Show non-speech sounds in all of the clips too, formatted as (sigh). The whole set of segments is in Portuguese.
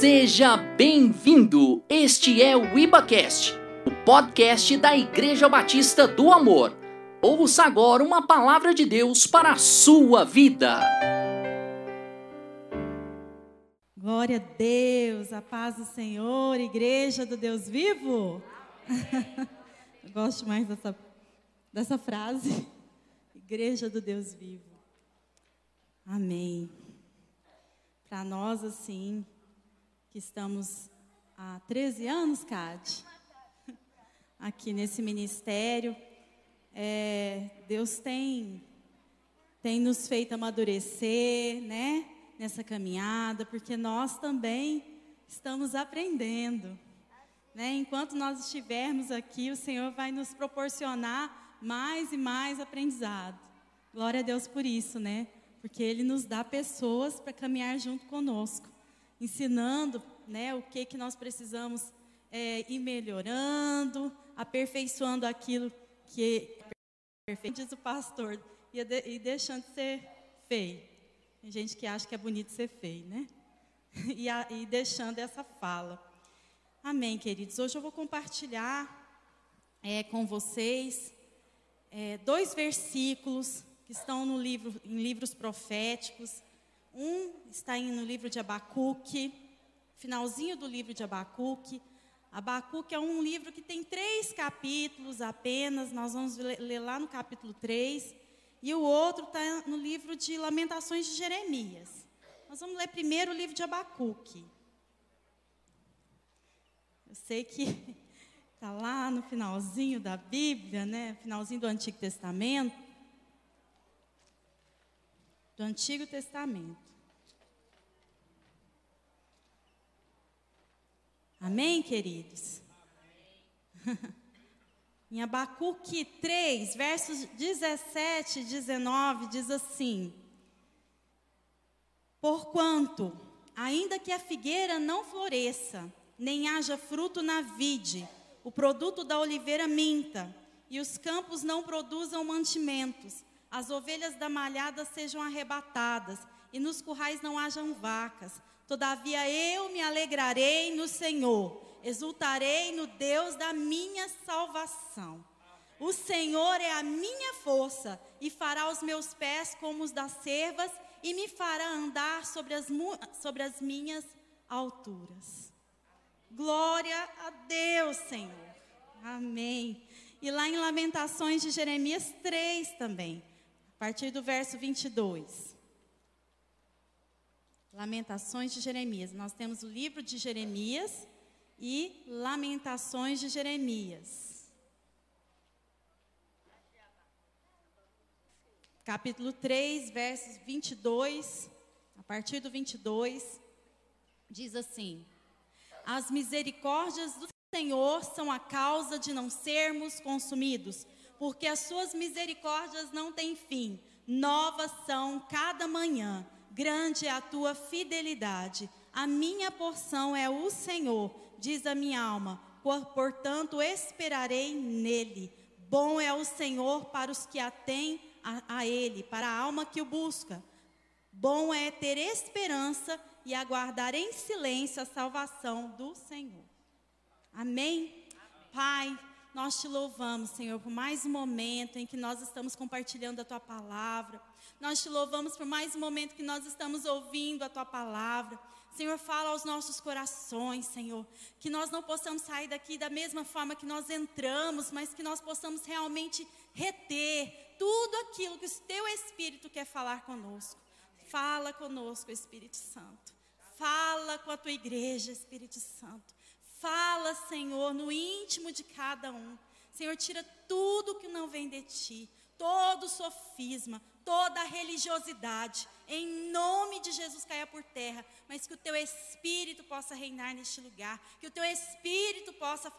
Seja bem-vindo! Este é o IbaCast, o podcast da Igreja Batista do Amor. Ouça agora uma palavra de Deus para a sua vida. Glória a Deus, a paz do Senhor, Igreja do Deus vivo. (laughs) Eu gosto mais dessa, dessa frase. Igreja do Deus vivo. Amém. Para nós, assim, que estamos há 13 anos, Cade, (laughs) aqui nesse ministério, é, Deus tem, tem nos feito amadurecer, né? Nessa caminhada, porque nós também estamos aprendendo. Né? Enquanto nós estivermos aqui, o Senhor vai nos proporcionar mais e mais aprendizado. Glória a Deus por isso, né? Porque Ele nos dá pessoas para caminhar junto conosco ensinando né, o que, que nós precisamos é, ir melhorando, aperfeiçoando aquilo que diz o pastor, e, de, e deixando de ser feio. Tem gente que acha que é bonito ser feio, né? (laughs) E, a, e deixando essa fala. Amém, queridos. Hoje eu vou compartilhar é, com vocês é, dois versículos que estão no livro, em livros proféticos. Um está no livro de Abacuque, finalzinho do livro de Abacuque. Abacuque é um livro que tem três capítulos apenas, nós vamos ler lá no capítulo 3. E o outro está no livro de Lamentações de Jeremias. Nós vamos ler primeiro o livro de Abacuque. Eu sei que está (laughs) lá no finalzinho da Bíblia, né? Finalzinho do Antigo Testamento do Antigo Testamento. Amém, queridos? Amém. (laughs) em Abacuque 3, versos 17 e 19, diz assim: Porquanto, ainda que a figueira não floresça, nem haja fruto na vide, o produto da oliveira minta, e os campos não produzam mantimentos, as ovelhas da malhada sejam arrebatadas, e nos currais não hajam vacas. Todavia eu me alegrarei no Senhor, exultarei no Deus da minha salvação. O Senhor é a minha força, e fará os meus pés como os das cervas, e me fará andar sobre as, sobre as minhas alturas. Glória a Deus, Senhor. Amém. E lá em Lamentações de Jeremias 3 também partir do verso 22. Lamentações de Jeremias. Nós temos o livro de Jeremias e Lamentações de Jeremias. Capítulo 3, versos 22, a partir do 22, diz assim: As misericórdias do Senhor são a causa de não sermos consumidos porque as suas misericórdias não têm fim. Novas são cada manhã. Grande é a tua fidelidade. A minha porção é o Senhor, diz a minha alma. Portanto, esperarei nele. Bom é o Senhor para os que atêm a, a ele, para a alma que o busca. Bom é ter esperança e aguardar em silêncio a salvação do Senhor. Amém? Amém. Pai, nós te louvamos, Senhor, por mais um momento em que nós estamos compartilhando a tua palavra. Nós te louvamos por mais um momento que nós estamos ouvindo a tua palavra. Senhor, fala aos nossos corações, Senhor, que nós não possamos sair daqui da mesma forma que nós entramos, mas que nós possamos realmente reter tudo aquilo que o teu Espírito quer falar conosco. Fala conosco, Espírito Santo. Fala com a tua igreja, Espírito Santo. Fala, Senhor, no íntimo de cada um. Senhor, tira tudo que não vem de ti, todo sofisma, toda religiosidade, em nome de Jesus caia por terra, mas que o teu espírito possa reinar neste lugar, que o teu espírito possa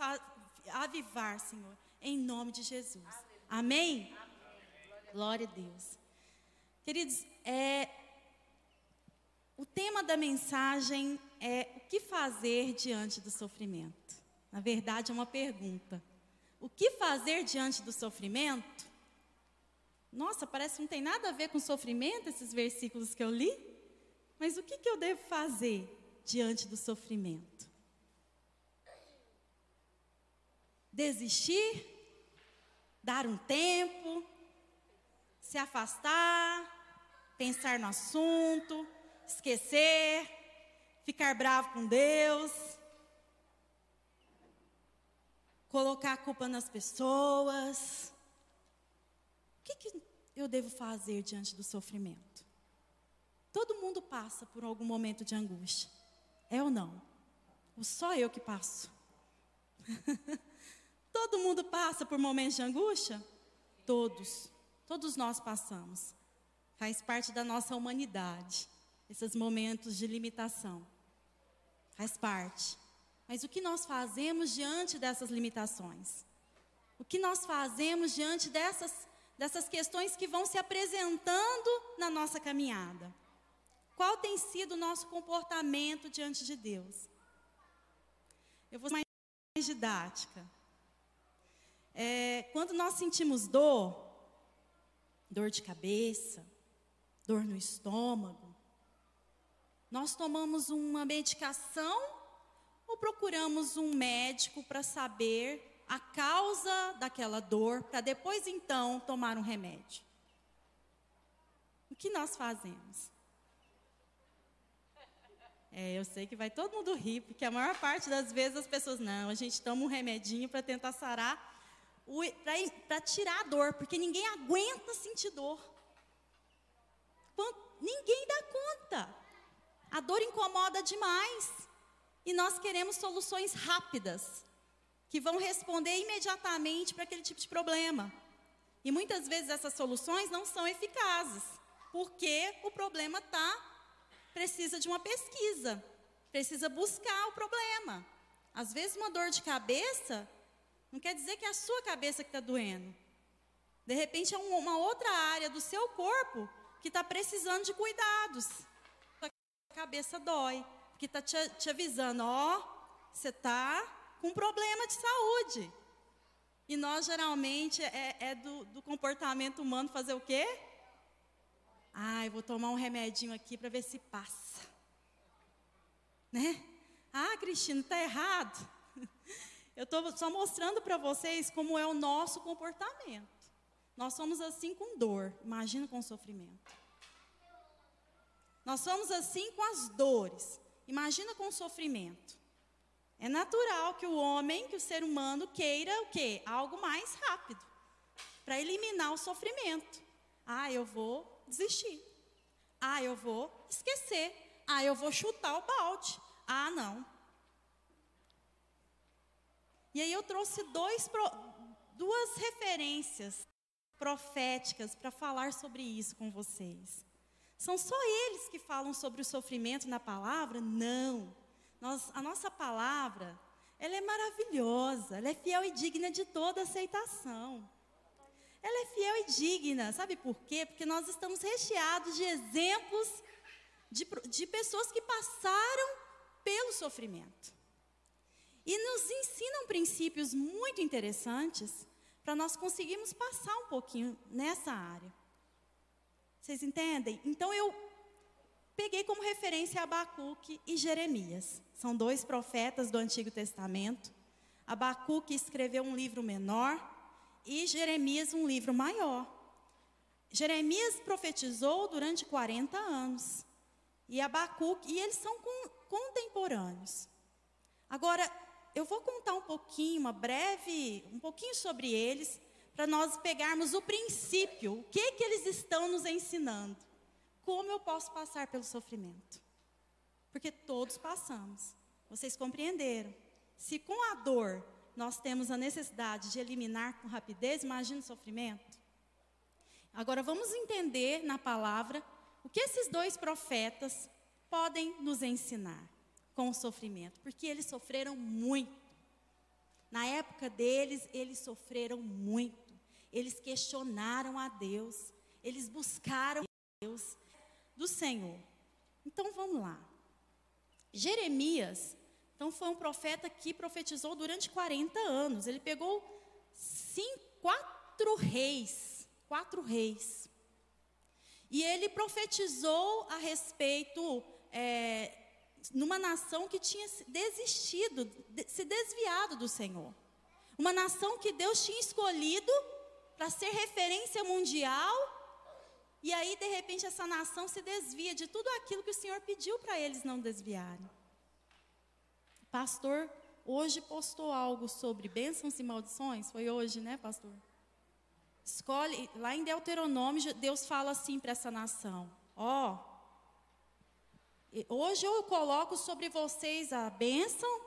avivar, Senhor, em nome de Jesus. Amém? Amém? Glória a Deus. Queridos, é, o tema da mensagem é o que fazer diante do sofrimento. Na verdade, é uma pergunta. O que fazer diante do sofrimento? Nossa, parece que não tem nada a ver com sofrimento esses versículos que eu li. Mas o que, que eu devo fazer? diante do sofrimento? Desistir? Dar um tempo? Se afastar? Pensar no assunto? Esquecer? Ficar bravo com Deus? Colocar a culpa nas pessoas? O que, que eu devo fazer diante do sofrimento? Todo mundo passa por algum momento de angústia. É ou não? Ou só eu que passo? (laughs) Todo mundo passa por momentos de angústia? Todos. Todos nós passamos. Faz parte da nossa humanidade. Esses momentos de limitação. Faz parte. Mas o que nós fazemos diante dessas limitações? O que nós fazemos diante dessas, dessas questões que vão se apresentando na nossa caminhada? Qual tem sido o nosso comportamento diante de Deus? Eu vou ser mais didática. É, quando nós sentimos dor, dor de cabeça, dor no estômago, nós tomamos uma medicação ou procuramos um médico para saber a causa daquela dor, para depois então tomar um remédio? O que nós fazemos? É, eu sei que vai todo mundo rir, porque a maior parte das vezes as pessoas, não, a gente toma um remedinho para tentar sarar, para tirar a dor, porque ninguém aguenta sentir dor. Ninguém dá conta. A dor incomoda demais. E nós queremos soluções rápidas, que vão responder imediatamente para aquele tipo de problema. E muitas vezes essas soluções não são eficazes, porque o problema está precisa de uma pesquisa, precisa buscar o problema. Às vezes, uma dor de cabeça não quer dizer que é a sua cabeça que está doendo. De repente, é uma outra área do seu corpo que está precisando de cuidados. Cabeça dói, porque está te, te avisando: ó, você está com um problema de saúde. E nós, geralmente, é, é do, do comportamento humano fazer o quê? Ah, eu vou tomar um remedinho aqui para ver se passa. Né? Ah, Cristina, está errado. (laughs) Eu estou só mostrando para vocês como é o nosso comportamento. Nós somos assim com dor, imagina com sofrimento. Nós somos assim com as dores, imagina com sofrimento. É natural que o homem, que o ser humano queira o quê? Algo mais rápido para eliminar o sofrimento. Ah, eu vou desistir. Ah, eu vou esquecer. Ah, eu vou chutar o balde. Ah, não. E aí eu trouxe dois, duas referências proféticas para falar sobre isso com vocês. São só eles que falam sobre o sofrimento na palavra? Não. Nós, a nossa palavra, ela é maravilhosa, ela é fiel e digna de toda aceitação. Ela é fiel e digna. Sabe por quê? Porque nós estamos recheados de exemplos de, de pessoas que passaram pelo sofrimento. E nos ensinam princípios muito interessantes para nós conseguirmos passar um pouquinho nessa área. Vocês entendem? Então eu peguei como referência Abacuque e Jeremias. São dois profetas do Antigo Testamento. Abacuque escreveu um livro menor, e Jeremias um livro maior. Jeremias profetizou durante 40 anos. E Abacuque, e eles são contemporâneos. Agora, eu vou contar um pouquinho, uma breve, um pouquinho sobre eles, para nós pegarmos o princípio, o que que eles estão nos ensinando. Como eu posso passar pelo sofrimento? Porque todos passamos. Vocês compreenderam? Se com a dor nós temos a necessidade de eliminar com rapidez, imagina o sofrimento. Agora vamos entender na palavra o que esses dois profetas podem nos ensinar com o sofrimento, porque eles sofreram muito. Na época deles, eles sofreram muito. Eles questionaram a Deus, eles buscaram Deus do Senhor. Então vamos lá. Jeremias então foi um profeta que profetizou durante 40 anos. Ele pegou cinco, quatro reis, quatro reis. E ele profetizou a respeito é, numa nação que tinha desistido, se desviado do Senhor. Uma nação que Deus tinha escolhido para ser referência mundial, e aí de repente essa nação se desvia de tudo aquilo que o Senhor pediu para eles não desviarem. Pastor, hoje postou algo sobre bênçãos e maldições, foi hoje, né, pastor? Escolhe, lá em Deuteronômio, Deus fala assim para essa nação: Ó, oh, Hoje eu coloco sobre vocês a bênção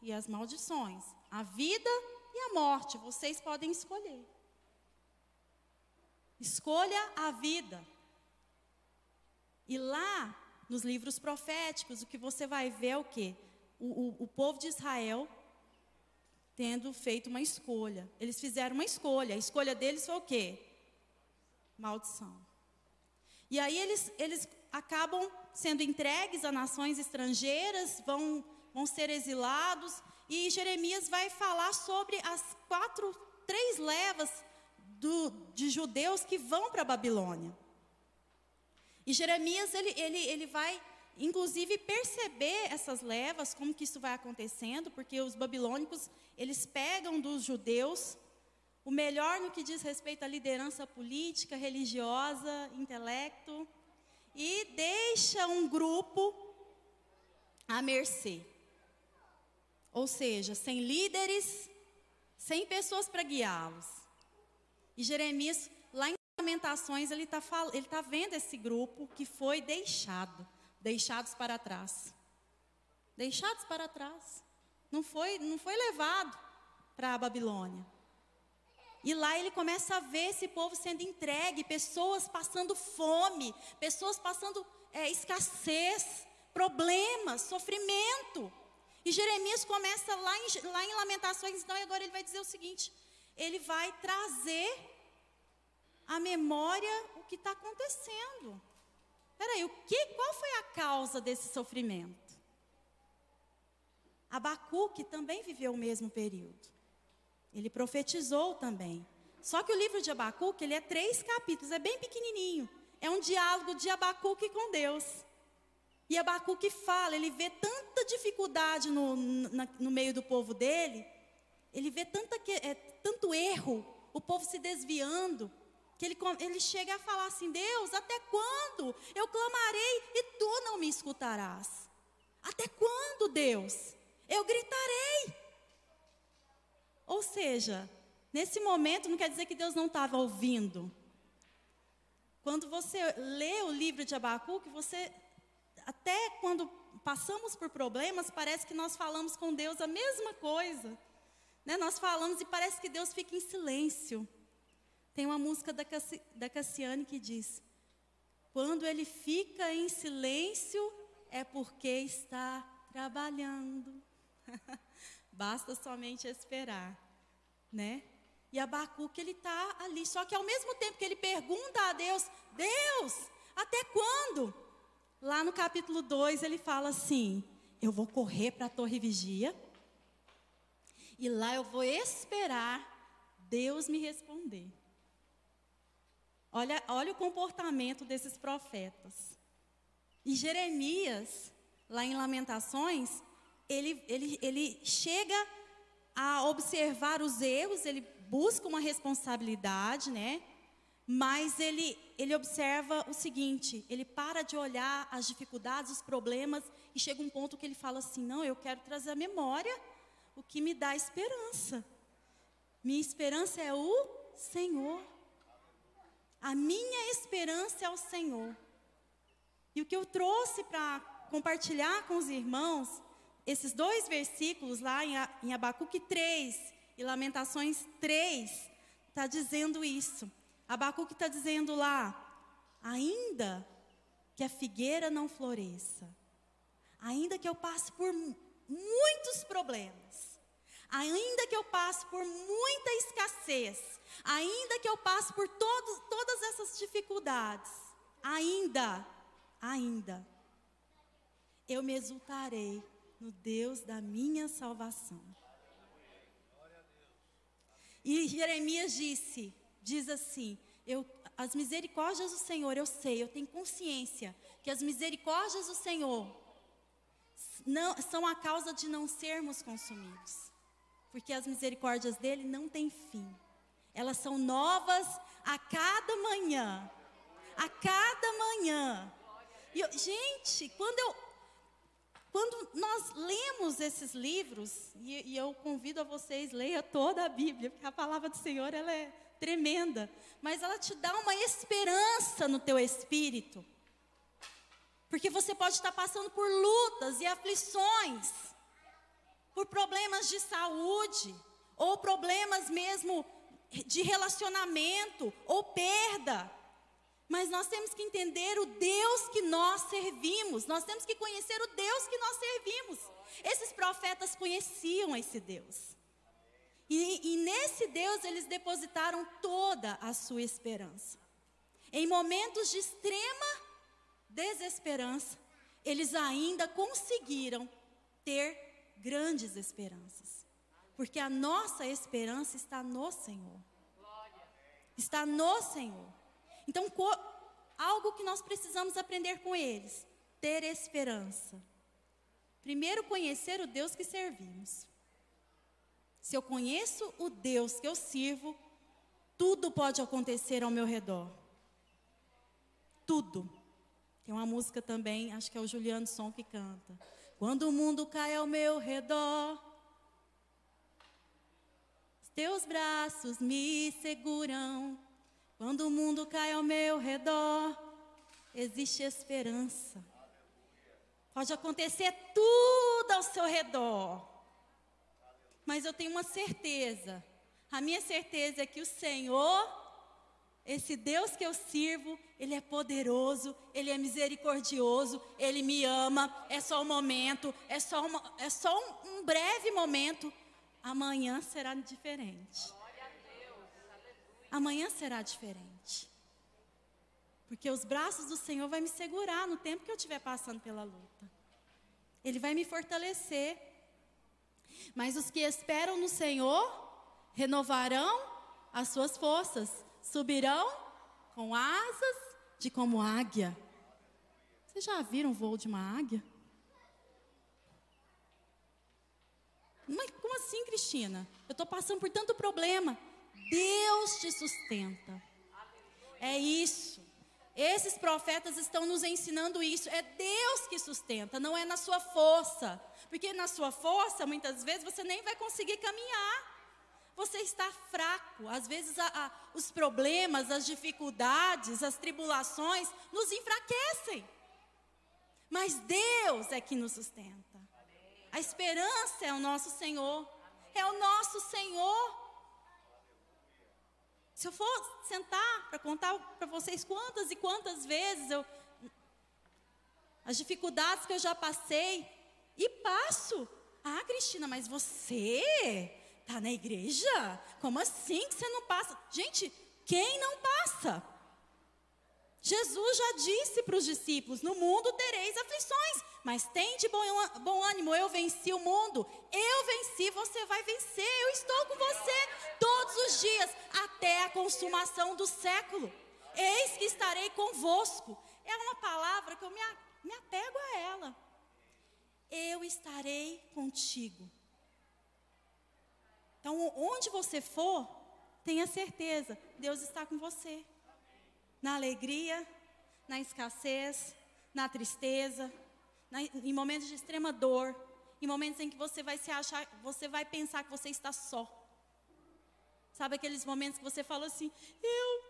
e as maldições, a vida e a morte. Vocês podem escolher. Escolha a vida. E lá, nos livros proféticos, o que você vai ver é o quê? O, o, o povo de Israel tendo feito uma escolha. Eles fizeram uma escolha. A escolha deles foi o quê? Maldição. E aí eles, eles acabam sendo entregues a nações estrangeiras, vão, vão ser exilados. E Jeremias vai falar sobre as quatro, três levas do, de judeus que vão para a Babilônia. E Jeremias ele, ele, ele vai, inclusive, perceber essas levas, como que isso vai acontecendo, porque os babilônicos eles pegam dos judeus o melhor no que diz respeito à liderança política, religiosa, intelecto e deixa um grupo à mercê. Ou seja, sem líderes, sem pessoas para guiá-los. E Jeremias, lá em Lamentações, ele está ele tá vendo esse grupo que foi deixado, deixados para trás. Deixados para trás. Não foi, não foi levado para a Babilônia. E lá ele começa a ver esse povo sendo entregue, pessoas passando fome, pessoas passando é, escassez, problemas, sofrimento. E Jeremias começa lá em, lá em Lamentações, então, agora ele vai dizer o seguinte: ele vai trazer à memória o que está acontecendo. Peraí, o que, qual foi a causa desse sofrimento? Abacuque também viveu o mesmo período. Ele profetizou também. Só que o livro de Abacuque, ele é três capítulos, é bem pequenininho. É um diálogo de Abacuque com Deus. E Abacuque fala, ele vê tanta dificuldade no, na, no meio do povo dele, ele vê tanta, é, tanto erro, o povo se desviando, que ele, ele chega a falar assim: Deus, até quando eu clamarei e tu não me escutarás? Até quando, Deus? Eu gritarei ou seja, nesse momento não quer dizer que Deus não estava ouvindo. Quando você lê o livro de Abacuque, você até quando passamos por problemas, parece que nós falamos com Deus a mesma coisa. Né? Nós falamos e parece que Deus fica em silêncio. Tem uma música da, Cassi, da Cassiane que diz: Quando ele fica em silêncio, é porque está trabalhando. (laughs) Basta somente esperar, né? E Abacuque, ele está ali. Só que ao mesmo tempo que ele pergunta a Deus, Deus, até quando? Lá no capítulo 2 ele fala assim: Eu vou correr para a torre vigia. E lá eu vou esperar Deus me responder. Olha, olha o comportamento desses profetas. E Jeremias, lá em Lamentações, ele, ele, ele chega a observar os erros, ele busca uma responsabilidade, né? Mas ele, ele observa o seguinte: ele para de olhar as dificuldades, os problemas, e chega um ponto que ele fala assim: não, eu quero trazer à memória o que me dá esperança. Minha esperança é o Senhor. A minha esperança é o Senhor. E o que eu trouxe para compartilhar com os irmãos esses dois versículos lá em Abacuque 3 e Lamentações 3, está dizendo isso. Abacuque está dizendo lá, ainda que a figueira não floresça, ainda que eu passe por muitos problemas, ainda que eu passe por muita escassez, ainda que eu passe por todas essas dificuldades, ainda, ainda, eu me exultarei no Deus da minha salvação. E Jeremias disse, diz assim: eu, as misericórdias do Senhor, eu sei, eu tenho consciência que as misericórdias do Senhor não, são a causa de não sermos consumidos. Porque as misericórdias dele não têm fim. Elas são novas a cada manhã. A cada manhã. E eu, gente, quando eu quando nós lemos esses livros, e, e, eu convido a vocês, leia toda a Bíblia, porque a palavra do Senhor ela é tremenda, mas ela te dá uma esperança no teu espírito. Porque você pode estar passando por lutas e aflições, por problemas de saúde, ou problemas mesmo de relacionamento, ou perda. Mas nós temos que entender o Deus que nós servimos, nós temos que conhecer o Deus que nós servimos. Esses profetas conheciam esse Deus. E, e nesse Deus eles depositaram toda a sua esperança. Em momentos de extrema desesperança, eles ainda conseguiram ter grandes esperanças. Porque a nossa esperança está no Senhor. Está no Senhor. Então, algo que nós precisamos aprender com eles: ter esperança. Primeiro, conhecer o Deus que servimos. Se eu conheço o Deus que eu sirvo, tudo pode acontecer ao meu redor. Tudo. Tem uma música também, acho que é o Juliano Som que canta. Quando o mundo cai ao meu redor, teus braços me seguram. Quando o mundo cai ao meu redor, existe esperança. Pode acontecer tudo ao seu redor. Mas eu tenho uma certeza. A minha certeza é que o Senhor esse Deus que eu sirvo, Ele é poderoso, Ele é misericordioso, Ele me ama. É só um momento, é só, uma, é só um, um breve momento. Amanhã será diferente. Amanhã será diferente. Porque os braços do Senhor vai me segurar no tempo que eu estiver passando pela luta. Ele vai me fortalecer. Mas os que esperam no Senhor renovarão as suas forças subirão com asas de como águia. Vocês já viram o voo de uma águia? Mas como assim, Cristina? Eu estou passando por tanto problema. Deus te sustenta. É isso. Esses profetas estão nos ensinando isso. É Deus que sustenta, não é na sua força. Porque na sua força, muitas vezes, você nem vai conseguir caminhar você está fraco. Às vezes a, a, os problemas, as dificuldades, as tribulações nos enfraquecem. Mas Deus é que nos sustenta. A esperança é o nosso Senhor. É o nosso Senhor. Se eu for sentar para contar para vocês quantas e quantas vezes eu as dificuldades que eu já passei e passo. Ah, Cristina, mas você Está na igreja? Como assim que você não passa? Gente, quem não passa? Jesus já disse para os discípulos: No mundo tereis aflições, mas tente bom, bom ânimo, eu venci o mundo. Eu venci, você vai vencer. Eu estou com você todos os dias, até a consumação do século. Eis que estarei convosco. É uma palavra que eu me, me apego a ela. Eu estarei contigo. Então, onde você for, tenha certeza, Deus está com você. Na alegria, na escassez, na tristeza, em momentos de extrema dor, em momentos em que você vai se achar, você vai pensar que você está só. Sabe aqueles momentos que você fala assim, eu,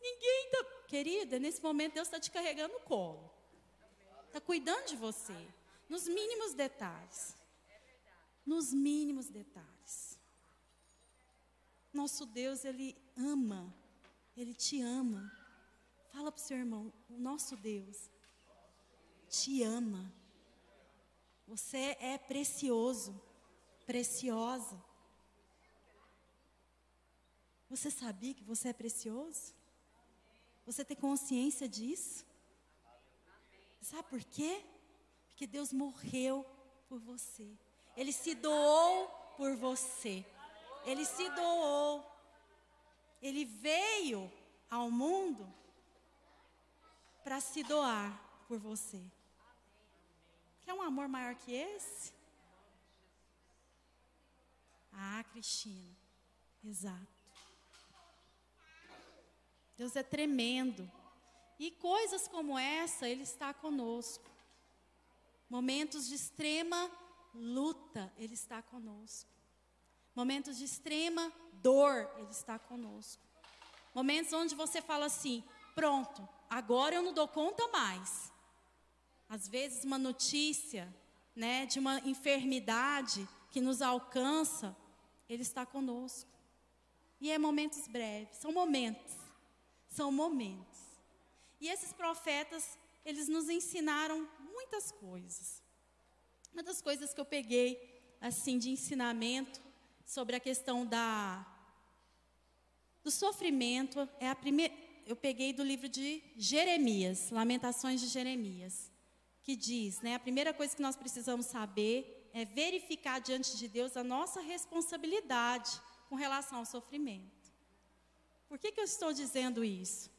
ninguém está. Querida, nesse momento Deus está te carregando no colo. Está cuidando de você. Nos mínimos detalhes. Nos mínimos detalhes. Nosso Deus, Ele ama, Ele te ama. Fala para o seu irmão, o nosso Deus te ama. Você é precioso, preciosa. Você sabia que você é precioso? Você tem consciência disso? Sabe por quê? Porque Deus morreu por você. Ele se doou por você. Ele se doou. Ele veio ao mundo para se doar por você. Quer um amor maior que esse? Ah, Cristina. Exato. Deus é tremendo. E coisas como essa, Ele está conosco. Momentos de extrema luta, Ele está conosco. Momentos de extrema dor, Ele está conosco. Momentos onde você fala assim: pronto, agora eu não dou conta mais. Às vezes, uma notícia né, de uma enfermidade que nos alcança, Ele está conosco. E é momentos breves, são momentos. São momentos. E esses profetas, eles nos ensinaram muitas coisas. Uma das coisas que eu peguei, assim, de ensinamento sobre a questão da do sofrimento é a primeira eu peguei do livro de Jeremias, Lamentações de Jeremias, que diz, né, a primeira coisa que nós precisamos saber é verificar diante de Deus a nossa responsabilidade com relação ao sofrimento. Por que, que eu estou dizendo isso?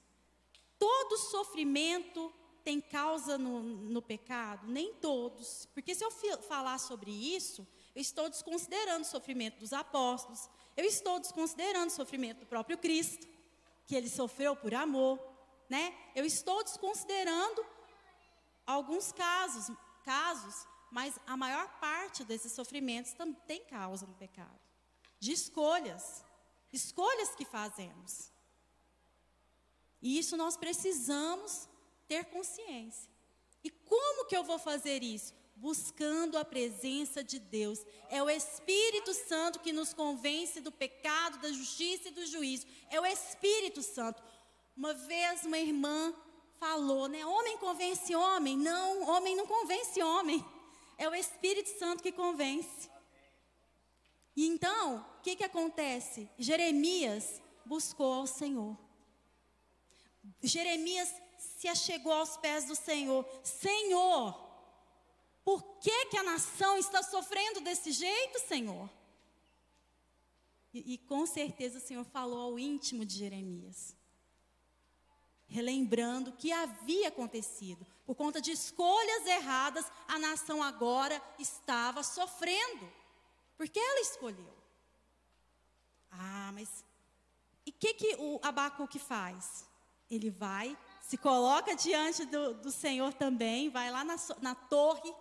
Todo sofrimento tem causa no, no pecado? Nem todos. Porque se eu falar sobre isso, eu estou desconsiderando o sofrimento dos apóstolos, eu estou desconsiderando o sofrimento do próprio Cristo, que ele sofreu por amor, né? Eu estou desconsiderando alguns casos, casos, mas a maior parte desses sofrimentos também tem causa no pecado, de escolhas, escolhas que fazemos. E isso nós precisamos ter consciência. E como que eu vou fazer isso? Buscando a presença de Deus. É o Espírito Santo que nos convence do pecado, da justiça e do juízo. É o Espírito Santo. Uma vez uma irmã falou, né? Homem convence homem. Não, homem não convence homem. É o Espírito Santo que convence. E então, o que, que acontece? Jeremias buscou ao Senhor. Jeremias se achegou aos pés do Senhor. Senhor, por que, que a nação está sofrendo desse jeito, Senhor? E, e com certeza o Senhor falou ao íntimo de Jeremias, relembrando o que havia acontecido. Por conta de escolhas erradas, a nação agora estava sofrendo, porque ela escolheu. Ah, mas e o que, que o Abacuque faz? Ele vai, se coloca diante do, do Senhor também, vai lá na, na torre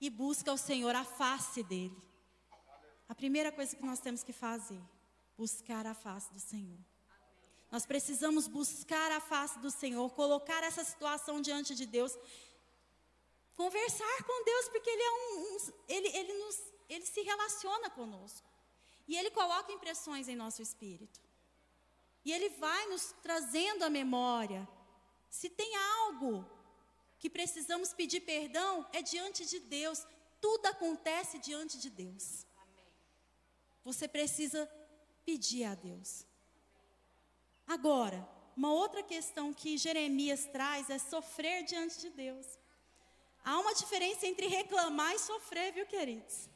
e busca o Senhor, a face dele. A primeira coisa que nós temos que fazer, buscar a face do Senhor. Nós precisamos buscar a face do Senhor, colocar essa situação diante de Deus, conversar com Deus, porque Ele é um, um ele, ele, nos, ele se relaciona conosco. E Ele coloca impressões em nosso espírito. E Ele vai nos trazendo a memória. Se tem algo que precisamos pedir perdão, é diante de Deus. Tudo acontece diante de Deus. Você precisa pedir a Deus. Agora, uma outra questão que Jeremias traz é sofrer diante de Deus. Há uma diferença entre reclamar e sofrer, viu, queridos?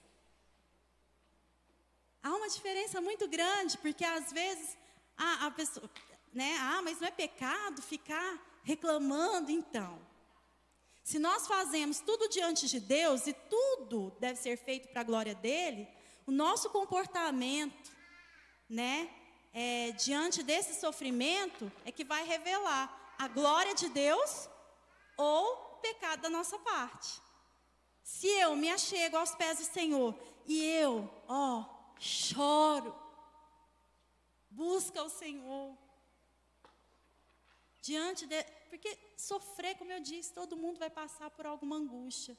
Há uma diferença muito grande, porque às vezes ah, a pessoa, né? Ah, mas não é pecado ficar reclamando, então. Se nós fazemos tudo diante de Deus e tudo deve ser feito para a glória dele, o nosso comportamento, né, é, diante desse sofrimento, é que vai revelar a glória de Deus ou o pecado da nossa parte. Se eu me achego aos pés do Senhor e eu, ó, choro, busca o Senhor. Diante de. Porque sofrer, como eu disse, todo mundo vai passar por alguma angústia.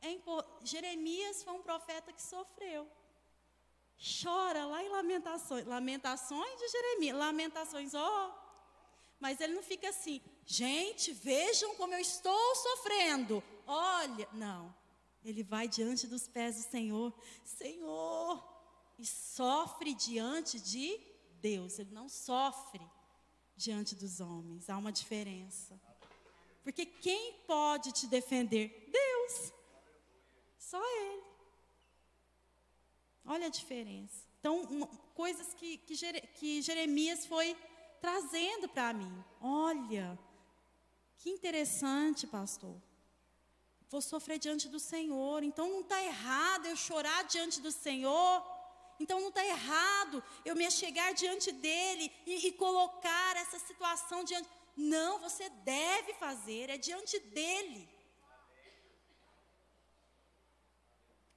É. Jeremias foi um profeta que sofreu. Chora lá em Lamentações. Lamentações de Jeremias. Lamentações, ó. Oh. Mas ele não fica assim, gente, vejam como eu estou sofrendo. Olha, não. Ele vai diante dos pés do Senhor. Senhor, e sofre diante de Deus, ele não sofre diante dos homens. Há uma diferença. Porque quem pode te defender? Deus. Só Ele. Olha a diferença. Então, uma, coisas que, que, que Jeremias foi trazendo para mim. Olha, que interessante, pastor. vou sofrer diante do Senhor. Então não está errado eu chorar diante do Senhor. Então não está errado eu me chegar diante dele e, e colocar essa situação diante. Não, você deve fazer, é diante dele.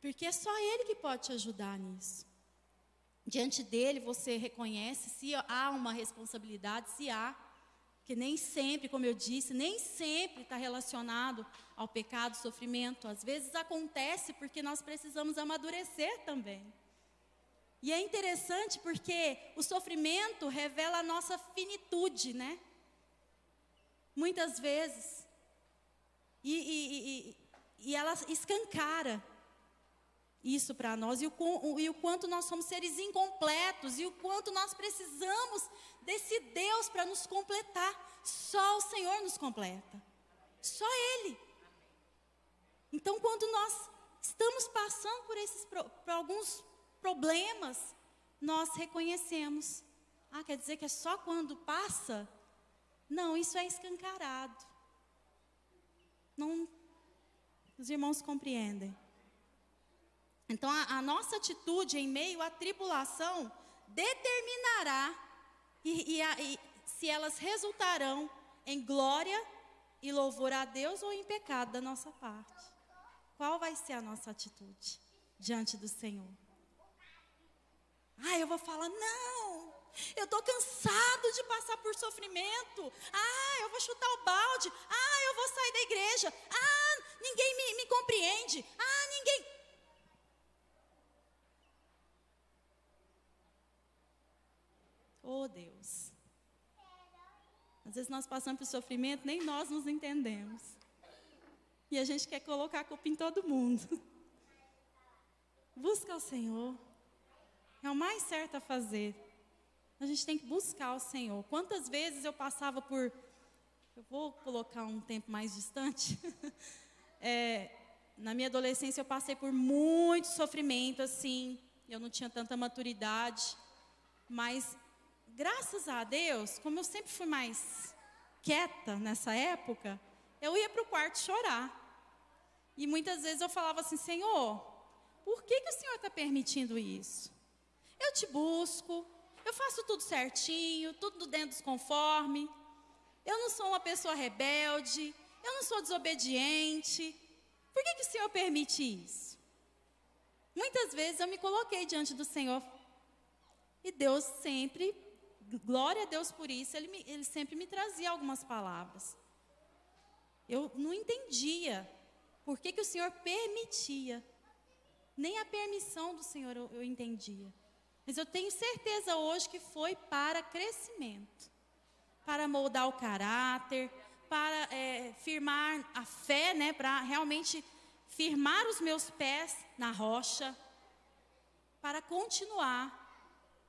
Porque é só ele que pode te ajudar nisso. Diante dele você reconhece se há uma responsabilidade, se há. Que nem sempre, como eu disse, nem sempre está relacionado ao pecado, sofrimento. Às vezes acontece porque nós precisamos amadurecer também. E é interessante porque o sofrimento revela a nossa finitude, né? Muitas vezes. E, e, e, e ela escancara isso para nós e o, e o quanto nós somos seres incompletos e o quanto nós precisamos desse Deus para nos completar. Só o Senhor nos completa. Só Ele. Então, quando nós estamos passando por esses por alguns problemas, nós reconhecemos. Ah, quer dizer que é só quando passa? Não, isso é escancarado. Não, os irmãos compreendem. Então, a, a nossa atitude em meio à tribulação determinará e, e, a, e se elas resultarão em glória e louvor a Deus ou em pecado da nossa parte. Qual vai ser a nossa atitude diante do Senhor? Ah, eu vou falar, não, eu estou cansado de passar por sofrimento. Ah, eu vou chutar o balde. Ah, eu vou sair da igreja. Ah, ninguém me, me compreende. Ah, ninguém. Oh Deus. Às vezes nós passamos por sofrimento, nem nós nos entendemos. E a gente quer colocar a culpa em todo mundo. Busca o Senhor. É o mais certo a fazer. A gente tem que buscar o Senhor. Quantas vezes eu passava por. Eu vou colocar um tempo mais distante. (laughs) é, na minha adolescência eu passei por muito sofrimento, assim. Eu não tinha tanta maturidade. Mas graças a Deus, como eu sempre fui mais quieta nessa época, eu ia para o quarto chorar. E muitas vezes eu falava assim: Senhor, por que, que o Senhor está permitindo isso? Eu te busco, eu faço tudo certinho, tudo dentro dos conforme. Eu não sou uma pessoa rebelde, eu não sou desobediente. Por que, que o Senhor permite isso? Muitas vezes eu me coloquei diante do Senhor e Deus sempre glória a Deus por isso, ele, me, ele sempre me trazia algumas palavras. Eu não entendia por que, que o Senhor permitia. Nem a permissão do Senhor eu, eu entendia. Mas eu tenho certeza hoje que foi para crescimento, para moldar o caráter, para é, firmar a fé, né, para realmente firmar os meus pés na rocha, para continuar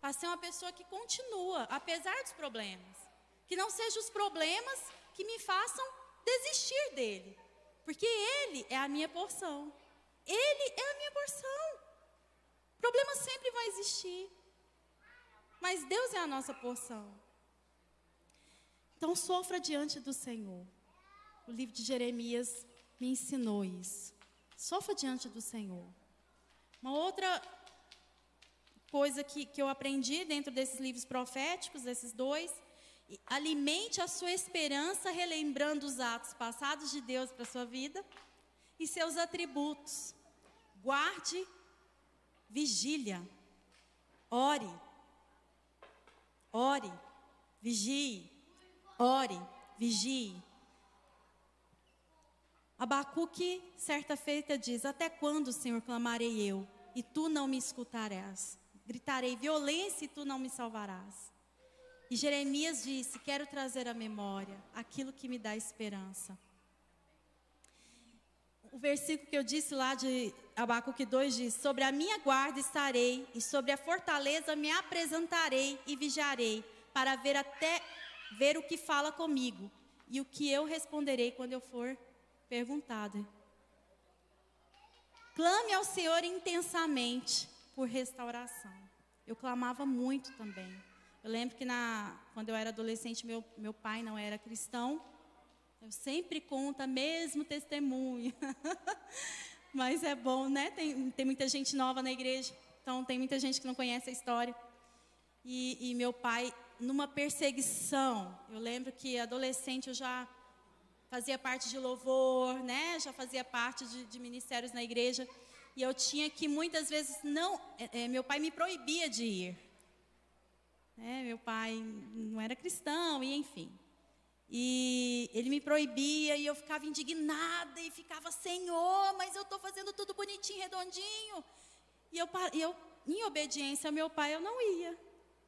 para ser uma pessoa que continua, apesar dos problemas. Que não sejam os problemas que me façam desistir dele. Porque ele é a minha porção. Ele é a minha porção. Problemas sempre vão existir. Mas Deus é a nossa porção. Então sofra diante do Senhor. O livro de Jeremias me ensinou isso. Sofra diante do Senhor. Uma outra coisa que, que eu aprendi dentro desses livros proféticos, esses dois. Alimente a sua esperança relembrando os atos passados de Deus para a sua vida e seus atributos. Guarde vigília. Ore. Ore. Vigie. Ore. Vigie. Abacuque, certa feita, diz: Até quando, Senhor, clamarei eu, e tu não me escutarás? Gritarei violência e tu não me salvarás. E Jeremias disse: Quero trazer à memória aquilo que me dá esperança. O versículo que eu disse lá de Abacuque 2 diz: Sobre a minha guarda estarei, e sobre a fortaleza me apresentarei e vigiarei, para ver até ver o que fala comigo, e o que eu responderei quando eu for perguntado. Clame ao Senhor intensamente por restauração. Eu clamava muito também. Eu lembro que na, quando eu era adolescente, meu, meu pai não era cristão. Eu sempre conto mesmo testemunho. (laughs) Mas é bom, né? Tem, tem muita gente nova na igreja. Então, tem muita gente que não conhece a história. E, e meu pai, numa perseguição, eu lembro que adolescente eu já fazia parte de louvor, né? Já fazia parte de, de ministérios na igreja. E eu tinha que muitas vezes não. É, é, meu pai me proibia de ir. É, meu pai não era cristão, e enfim. E ele me proibia e eu ficava indignada e ficava, Senhor, mas eu estou fazendo tudo bonitinho, redondinho. E eu, eu, em obediência ao meu pai, eu não ia.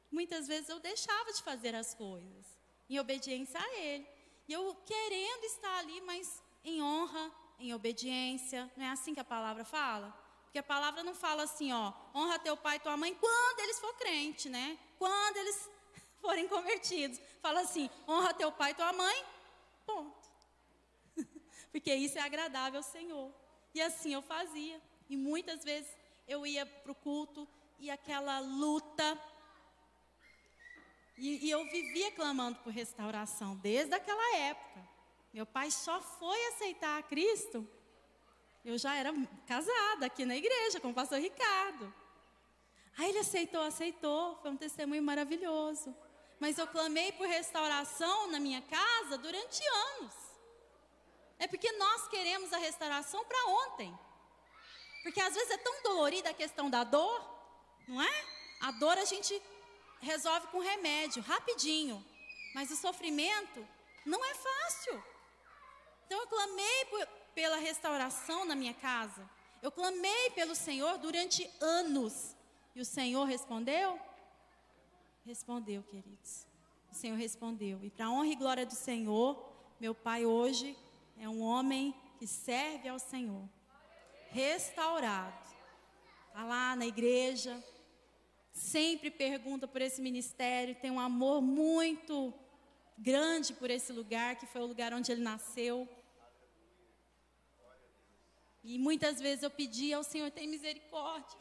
Muitas vezes eu deixava de fazer as coisas, em obediência a ele. E eu querendo estar ali, mas em honra, em obediência. Não é assim que a palavra fala? Porque a palavra não fala assim, ó, honra teu pai e tua mãe quando eles for crente, né? Quando eles (laughs) forem convertidos. Fala assim: honra teu pai e tua mãe, ponto. (laughs) Porque isso é agradável ao Senhor. E assim eu fazia. E muitas vezes eu ia para o culto e aquela luta. E, e eu vivia clamando por restauração desde aquela época. Meu pai só foi aceitar a Cristo. Eu já era casada aqui na igreja com o pastor Ricardo. Aí ele aceitou, aceitou. Foi um testemunho maravilhoso. Mas eu clamei por restauração na minha casa durante anos. É porque nós queremos a restauração para ontem. Porque às vezes é tão dolorida a questão da dor, não é? A dor a gente resolve com remédio, rapidinho. Mas o sofrimento não é fácil. Então eu clamei por, pela restauração na minha casa. Eu clamei pelo Senhor durante anos. E o Senhor respondeu? Respondeu, queridos. O Senhor respondeu. E para honra e glória do Senhor, meu pai hoje é um homem que serve ao Senhor. Restaurado. Está lá na igreja. Sempre pergunta por esse ministério. Tem um amor muito grande por esse lugar, que foi o lugar onde ele nasceu. E muitas vezes eu pedi ao Senhor, tem misericórdia.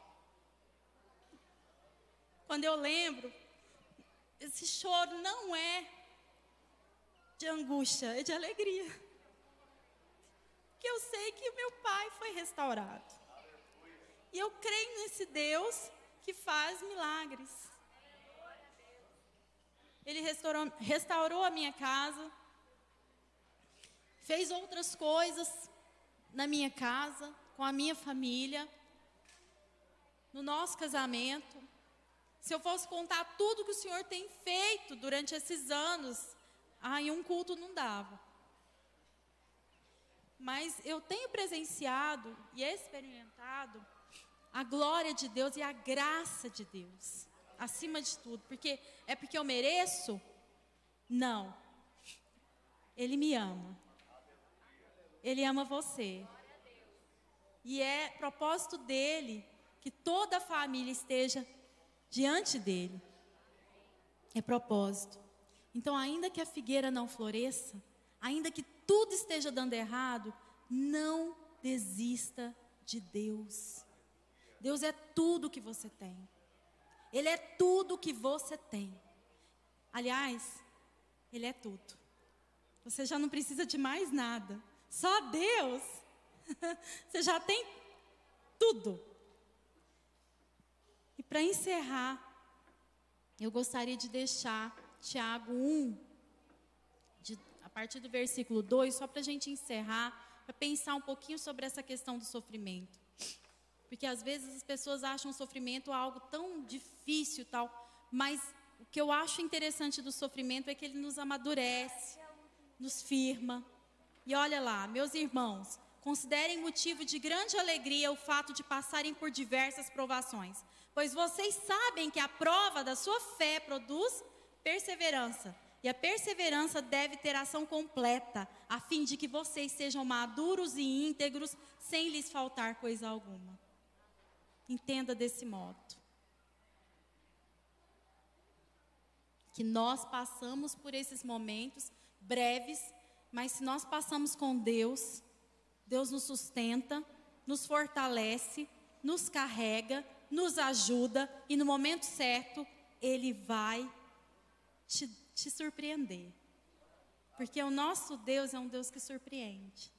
Quando eu lembro esse choro não é de angústia, é de alegria. Que eu sei que o meu pai foi restaurado. E eu creio nesse Deus que faz milagres. Ele restaurou, restaurou a minha casa, fez outras coisas na minha casa, com a minha família, no nosso casamento. Se eu fosse contar tudo que o Senhor tem feito durante esses anos, ah, em um culto não dava. Mas eu tenho presenciado e experimentado a glória de Deus e a graça de Deus, acima de tudo, porque é porque eu mereço? Não. Ele me ama. Ele ama você. E é propósito dele que toda a família esteja diante dele. É propósito. Então, ainda que a figueira não floresça, ainda que tudo esteja dando errado, não desista de Deus. Deus é tudo que você tem. Ele é tudo que você tem. Aliás, Ele é tudo. Você já não precisa de mais nada. Só Deus. (laughs) você já tem tudo. E para encerrar, eu gostaria de deixar Tiago 1, de, a partir do versículo 2, só para a gente encerrar, para pensar um pouquinho sobre essa questão do sofrimento. Porque às vezes as pessoas acham o sofrimento algo tão difícil tal, mas o que eu acho interessante do sofrimento é que ele nos amadurece, nos firma. E olha lá, meus irmãos, considerem motivo de grande alegria o fato de passarem por diversas provações Pois vocês sabem que a prova da sua fé produz perseverança. E a perseverança deve ter ação completa, a fim de que vocês sejam maduros e íntegros, sem lhes faltar coisa alguma. Entenda desse modo. Que nós passamos por esses momentos breves, mas se nós passamos com Deus, Deus nos sustenta, nos fortalece, nos carrega nos ajuda e no momento certo Ele vai te, te surpreender. Porque o nosso Deus é um Deus que surpreende.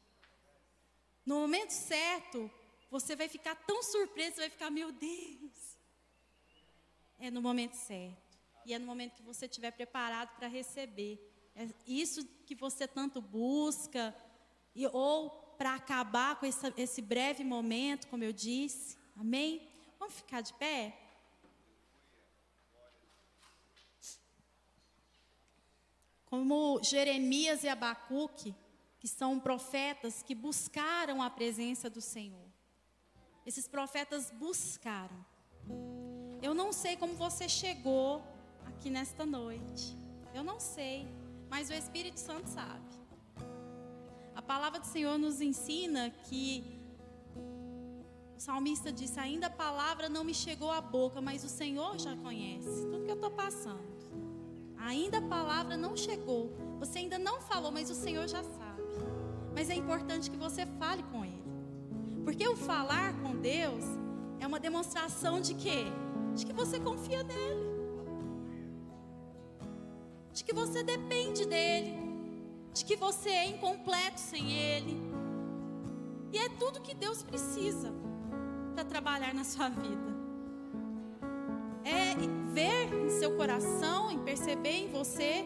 No momento certo, você vai ficar tão surpreso, você vai ficar, meu Deus. É no momento certo. E é no momento que você estiver preparado para receber. É isso que você tanto busca, e, ou para acabar com esse, esse breve momento, como eu disse. Amém? Vamos ficar de pé? Como Jeremias e Abacuque, que são profetas que buscaram a presença do Senhor. Esses profetas buscaram. Eu não sei como você chegou aqui nesta noite. Eu não sei, mas o Espírito Santo sabe. A palavra do Senhor nos ensina que o salmista disse: Ainda a palavra não me chegou à boca, mas o Senhor já conhece tudo que eu estou passando. Ainda a palavra não chegou, você ainda não falou, mas o Senhor já sabe. Mas é importante que você fale com Ele, porque o falar com Deus é uma demonstração de quê? De que você confia nele, de que você depende dele, de que você é incompleto sem Ele. E é tudo que Deus precisa para trabalhar na sua vida. É ver em seu coração, em perceber em você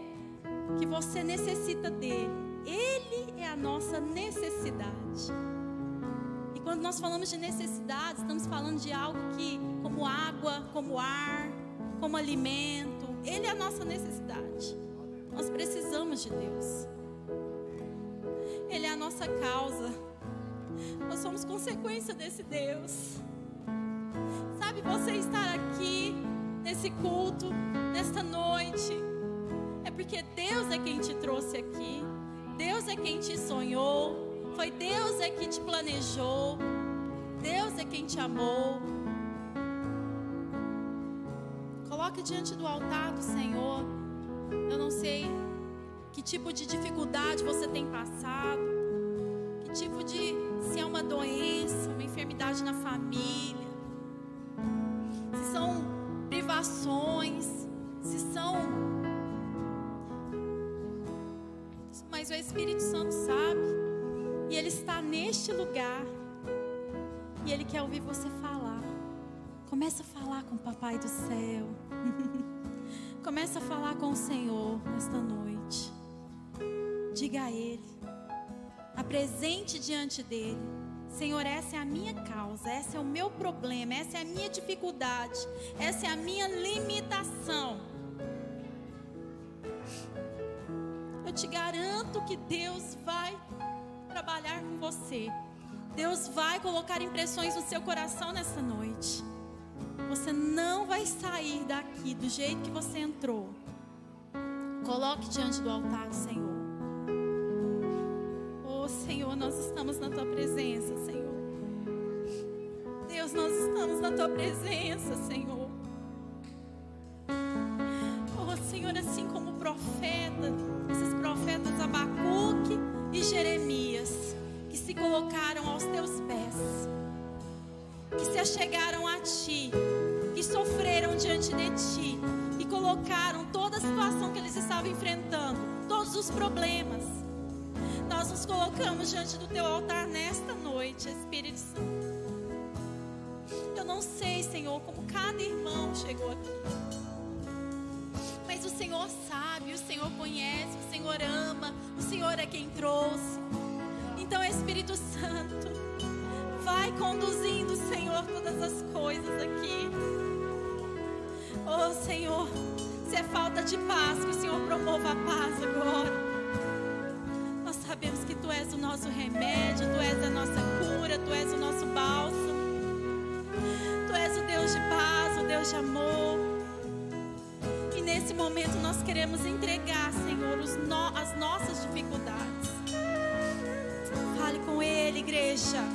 que você necessita dele. Ele é a nossa necessidade. E quando nós falamos de necessidade, estamos falando de algo que, como água, como ar, como alimento, ele é a nossa necessidade. Nós precisamos de Deus. Ele é a nossa causa. Nós somos consequência desse Deus. Sabe, você estar aqui nesse culto, nesta noite, é porque Deus é quem te trouxe aqui. Deus é quem te sonhou. Foi Deus é que te planejou. Deus é quem te amou. Coloque diante do altar do Senhor. Eu não sei que tipo de dificuldade você tem passado, que tipo de se é uma doença, uma enfermidade na família, se são privações, se são mas o Espírito Santo sabe, e ele está neste lugar. E ele quer ouvir você falar. Começa a falar com o papai do céu. (laughs) Começa a falar com o Senhor nesta noite. Diga a Ele. Apresente diante dele. Senhor, essa é a minha causa, esse é o meu problema, essa é a minha dificuldade, essa é a minha limitação. Eu te garanto que Deus vai trabalhar com você. Deus vai colocar impressões no seu coração nessa noite. Você não vai sair daqui do jeito que você entrou. Coloque diante do altar, Senhor. Oh, Senhor, nós estamos na tua presença, Senhor. Deus, nós estamos na tua presença, Senhor. Oh, Senhor, assim como o profeta, esses profetas Abacuque e Jeremias, que se colocaram aos teus pés, que se achegaram a ti, diante de ti e colocaram toda a situação que eles estavam enfrentando, todos os problemas. Nós nos colocamos diante do teu altar nesta noite, Espírito Santo. Eu não sei, Senhor, como cada irmão chegou aqui. Mas o Senhor sabe, o Senhor conhece, o Senhor ama, o Senhor é quem trouxe. Então, Espírito Santo, vai conduzindo, Senhor, todas as coisas aqui. Oh, Senhor, se é falta de paz, que o Senhor promova a paz agora. Nós sabemos que Tu és o nosso remédio, Tu és a nossa cura, Tu és o nosso bálsamo. Tu és o Deus de paz, o Deus de amor. E nesse momento nós queremos entregar, Senhor, no, as nossas dificuldades. Fale com Ele, igreja.